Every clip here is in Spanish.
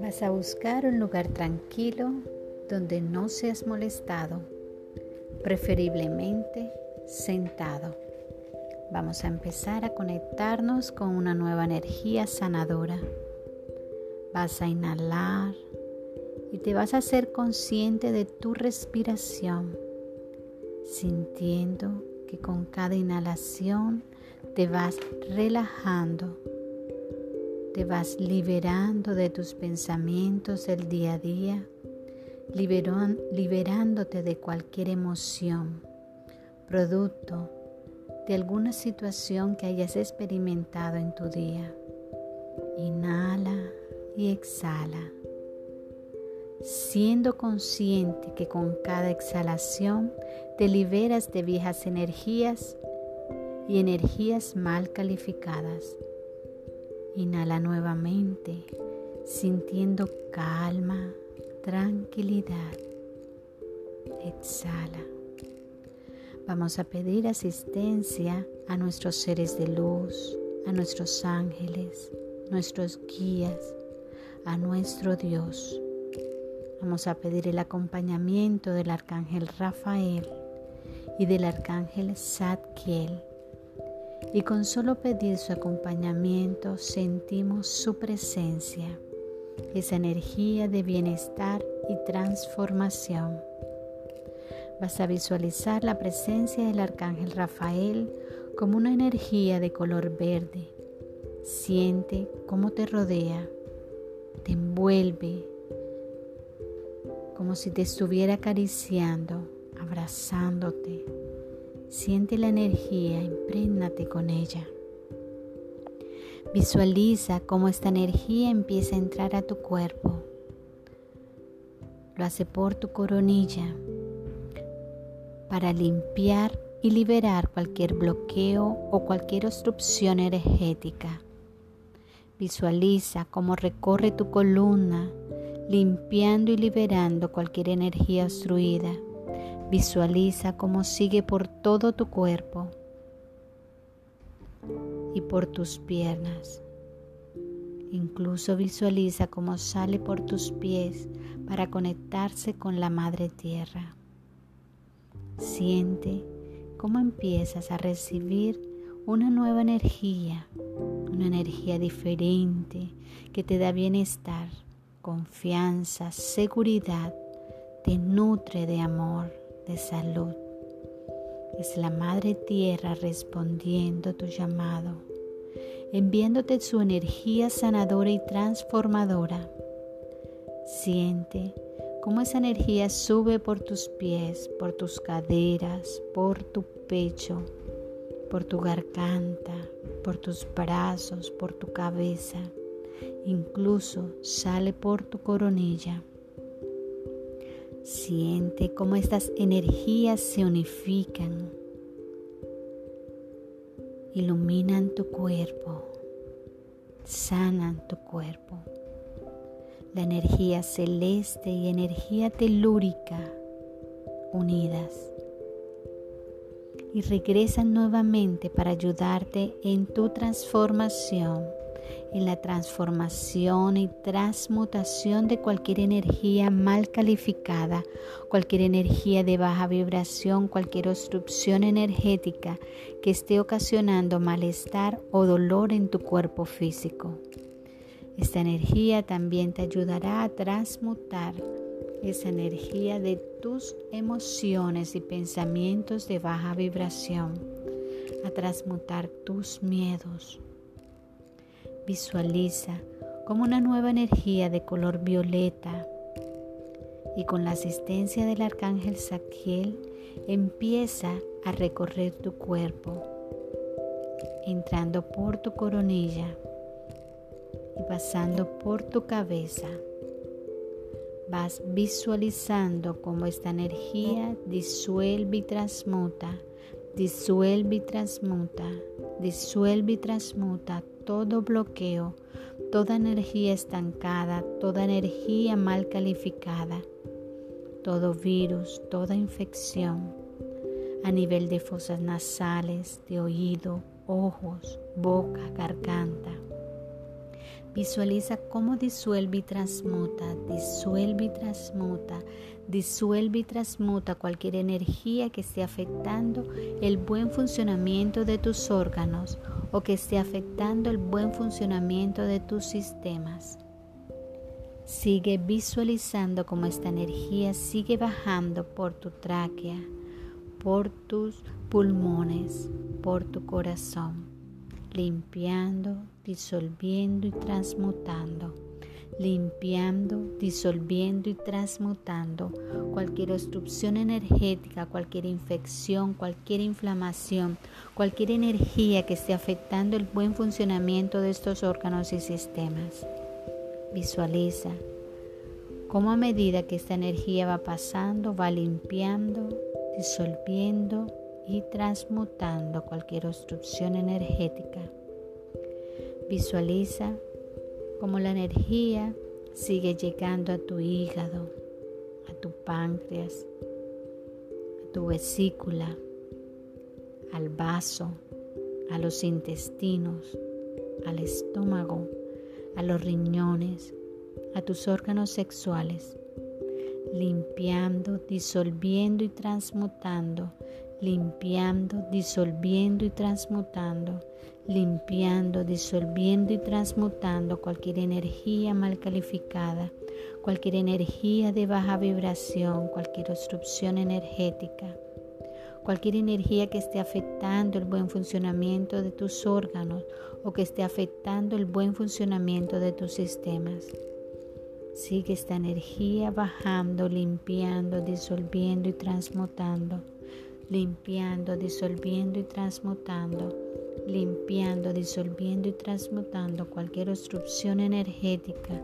Vas a buscar un lugar tranquilo donde no seas molestado, preferiblemente sentado. Vamos a empezar a conectarnos con una nueva energía sanadora. Vas a inhalar y te vas a hacer consciente de tu respiración, sintiendo que con cada inhalación te vas relajando, te vas liberando de tus pensamientos del día a día, liberándote de cualquier emoción, producto de alguna situación que hayas experimentado en tu día. Inhala y exhala, siendo consciente que con cada exhalación te liberas de viejas energías y energías mal calificadas. Inhala nuevamente, sintiendo calma, tranquilidad. Exhala. Vamos a pedir asistencia a nuestros seres de luz, a nuestros ángeles, nuestros guías, a nuestro Dios. Vamos a pedir el acompañamiento del arcángel Rafael y del arcángel Zadkiel. Y con solo pedir su acompañamiento sentimos su presencia, esa energía de bienestar y transformación vas a visualizar la presencia del arcángel Rafael como una energía de color verde. Siente cómo te rodea, te envuelve, como si te estuviera acariciando, abrazándote. Siente la energía, imprégnate con ella. Visualiza cómo esta energía empieza a entrar a tu cuerpo. Lo hace por tu coronilla, para limpiar y liberar cualquier bloqueo o cualquier obstrucción energética. Visualiza cómo recorre tu columna, limpiando y liberando cualquier energía obstruida. Visualiza cómo sigue por todo tu cuerpo y por tus piernas. Incluso visualiza cómo sale por tus pies para conectarse con la Madre Tierra. Siente cómo empiezas a recibir una nueva energía, una energía diferente que te da bienestar, confianza, seguridad, te nutre de amor, de salud. Es la Madre Tierra respondiendo tu llamado, enviándote su energía sanadora y transformadora. Siente cómo esa energía sube por tus pies, por tus caderas, por tu pecho, por tu garganta, por tus brazos, por tu cabeza, incluso sale por tu coronilla. Siente cómo estas energías se unifican, iluminan tu cuerpo, sanan tu cuerpo. La energía celeste y energía telúrica unidas. Y regresan nuevamente para ayudarte en tu transformación, en la transformación y transmutación de cualquier energía mal calificada, cualquier energía de baja vibración, cualquier obstrucción energética que esté ocasionando malestar o dolor en tu cuerpo físico. Esta energía también te ayudará a transmutar esa energía de tus emociones y pensamientos de baja vibración, a transmutar tus miedos. Visualiza como una nueva energía de color violeta y con la asistencia del arcángel Saquiel empieza a recorrer tu cuerpo, entrando por tu coronilla y pasando por tu cabeza. Vas visualizando cómo esta energía disuelve y transmuta, disuelve y transmuta, disuelve y transmuta todo bloqueo, toda energía estancada, toda energía mal calificada, todo virus, toda infección a nivel de fosas nasales, de oído, ojos, boca, garganta. Visualiza cómo disuelve y transmuta, disuelve y transmuta, disuelve y transmuta cualquier energía que esté afectando el buen funcionamiento de tus órganos o que esté afectando el buen funcionamiento de tus sistemas. Sigue visualizando cómo esta energía sigue bajando por tu tráquea, por tus pulmones, por tu corazón, limpiando, disolviendo y transmutando, limpiando, disolviendo y transmutando cualquier obstrucción energética, cualquier infección, cualquier inflamación, cualquier energía que esté afectando el buen funcionamiento de estos órganos y sistemas. Visualiza cómo a medida que esta energía va pasando, va limpiando, disolviendo y transmutando cualquier obstrucción energética. Visualiza cómo la energía sigue llegando a tu hígado, a tu páncreas, a tu vesícula, al vaso, a los intestinos, al estómago, a los riñones, a tus órganos sexuales, limpiando, disolviendo y transmutando, limpiando, disolviendo y transmutando, limpiando, disolviendo y transmutando cualquier energía mal calificada, cualquier energía de baja vibración, cualquier obstrucción energética, cualquier energía que esté afectando el buen funcionamiento de tus órganos o que esté afectando el buen funcionamiento de tus sistemas. Sigue esta energía bajando, limpiando, disolviendo y transmutando, limpiando, disolviendo y transmutando, limpiando, disolviendo y transmutando cualquier obstrucción energética,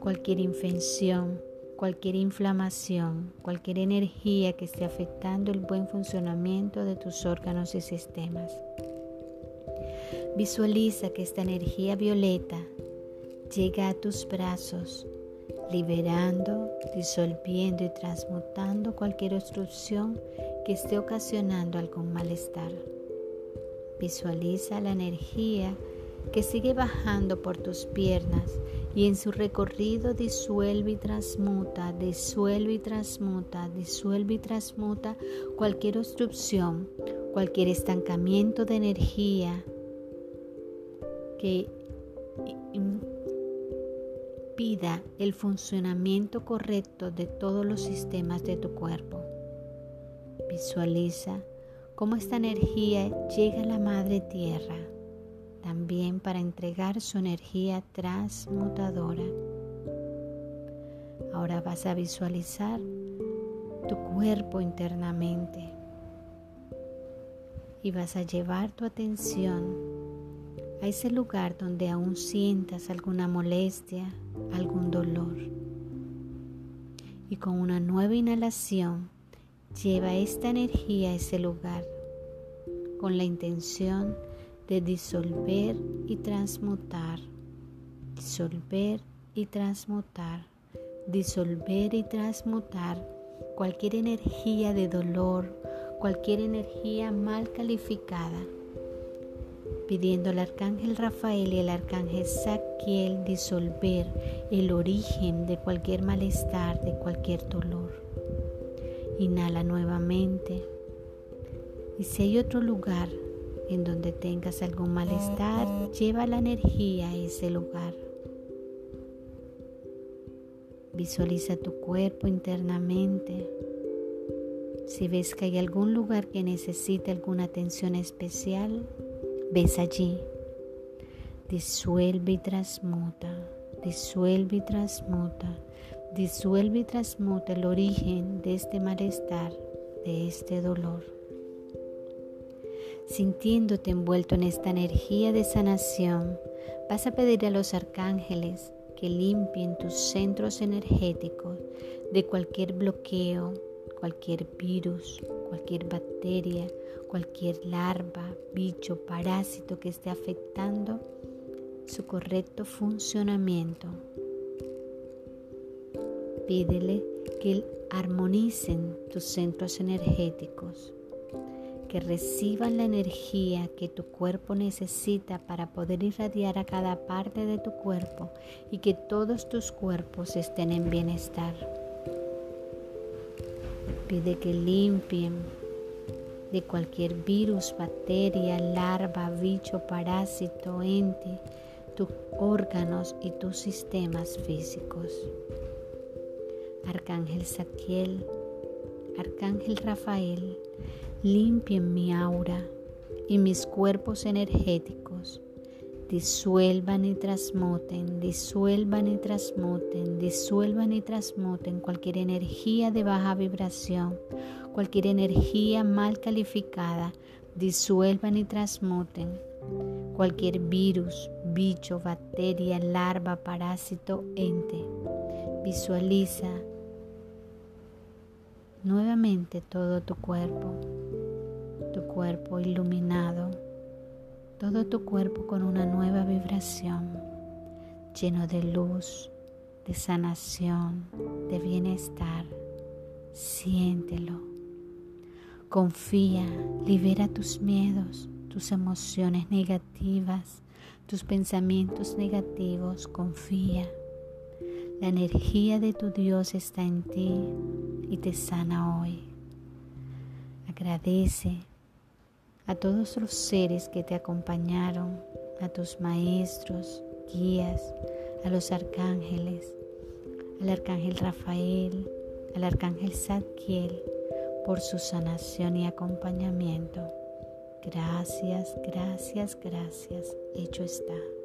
cualquier infección, cualquier inflamación, cualquier energía que esté afectando el buen funcionamiento de tus órganos y sistemas. Visualiza que esta energía violeta llega a tus brazos, liberando, disolviendo y transmutando cualquier obstrucción esté ocasionando algún malestar. Visualiza la energía que sigue bajando por tus piernas y en su recorrido disuelve y transmuta, disuelve y transmuta, disuelve y transmuta cualquier obstrucción, cualquier estancamiento de energía que impida el funcionamiento correcto de todos los sistemas de tu cuerpo. Visualiza cómo esta energía llega a la Madre Tierra, también para entregar su energía transmutadora. Ahora vas a visualizar tu cuerpo internamente y vas a llevar tu atención a ese lugar donde aún sientas alguna molestia, algún dolor. Y con una nueva inhalación, lleva esta energía a ese lugar con la intención de disolver y transmutar, disolver y transmutar, disolver y transmutar cualquier energía de dolor, cualquier energía mal calificada pidiendo al arcángel Rafael y al arcángel Saquiel disolver el origen de cualquier malestar, de cualquier dolor. Inhala nuevamente. Y si hay otro lugar en donde tengas algún malestar, lleva la energía a ese lugar. Visualiza tu cuerpo internamente. Si ves que hay algún lugar que necesita alguna atención especial, Ves allí, disuelve y transmuta, disuelve y transmuta, disuelve y transmuta el origen de este malestar, de este dolor. Sintiéndote envuelto en esta energía de sanación, vas a pedir a los arcángeles que limpien tus centros energéticos de cualquier bloqueo, cualquier virus, cualquier bacteria, cualquier larva, bicho, parásito que esté afectando su correcto funcionamiento. Pídele que armonicen tus centros energéticos, que reciban la energía que tu cuerpo necesita para poder irradiar a cada parte de tu cuerpo y que todos tus cuerpos estén en bienestar. Pide que limpien de cualquier virus, bacteria, larva, bicho, parásito, ente, tus órganos y tus sistemas físicos. Arcángel Saquiel, Arcángel Rafael, limpien mi aura y mis cuerpos energéticos. Disuelvan y transmuten, disuelvan y transmuten, disuelvan y transmuten cualquier energía de baja vibración, cualquier energía mal calificada, disuelvan y transmuten cualquier virus, bicho, bacteria, larva, parásito, ente. Visualiza nuevamente todo tu cuerpo, tu cuerpo iluminado, todo tu cuerpo con una nueva vibración, lleno de luz, de sanación, de bienestar. Siéntelo. Confía, libera tus miedos, tus emociones negativas, tus pensamientos negativos. Confía. La energía de tu Dios está en ti y te sana hoy. Agradece a todos los seres que te acompañaron, a tus maestros, guías, a los arcángeles, al arcángel Rafael, al arcángel Zadkiel por su sanación y acompañamiento. Gracias, gracias, gracias. Hecho está.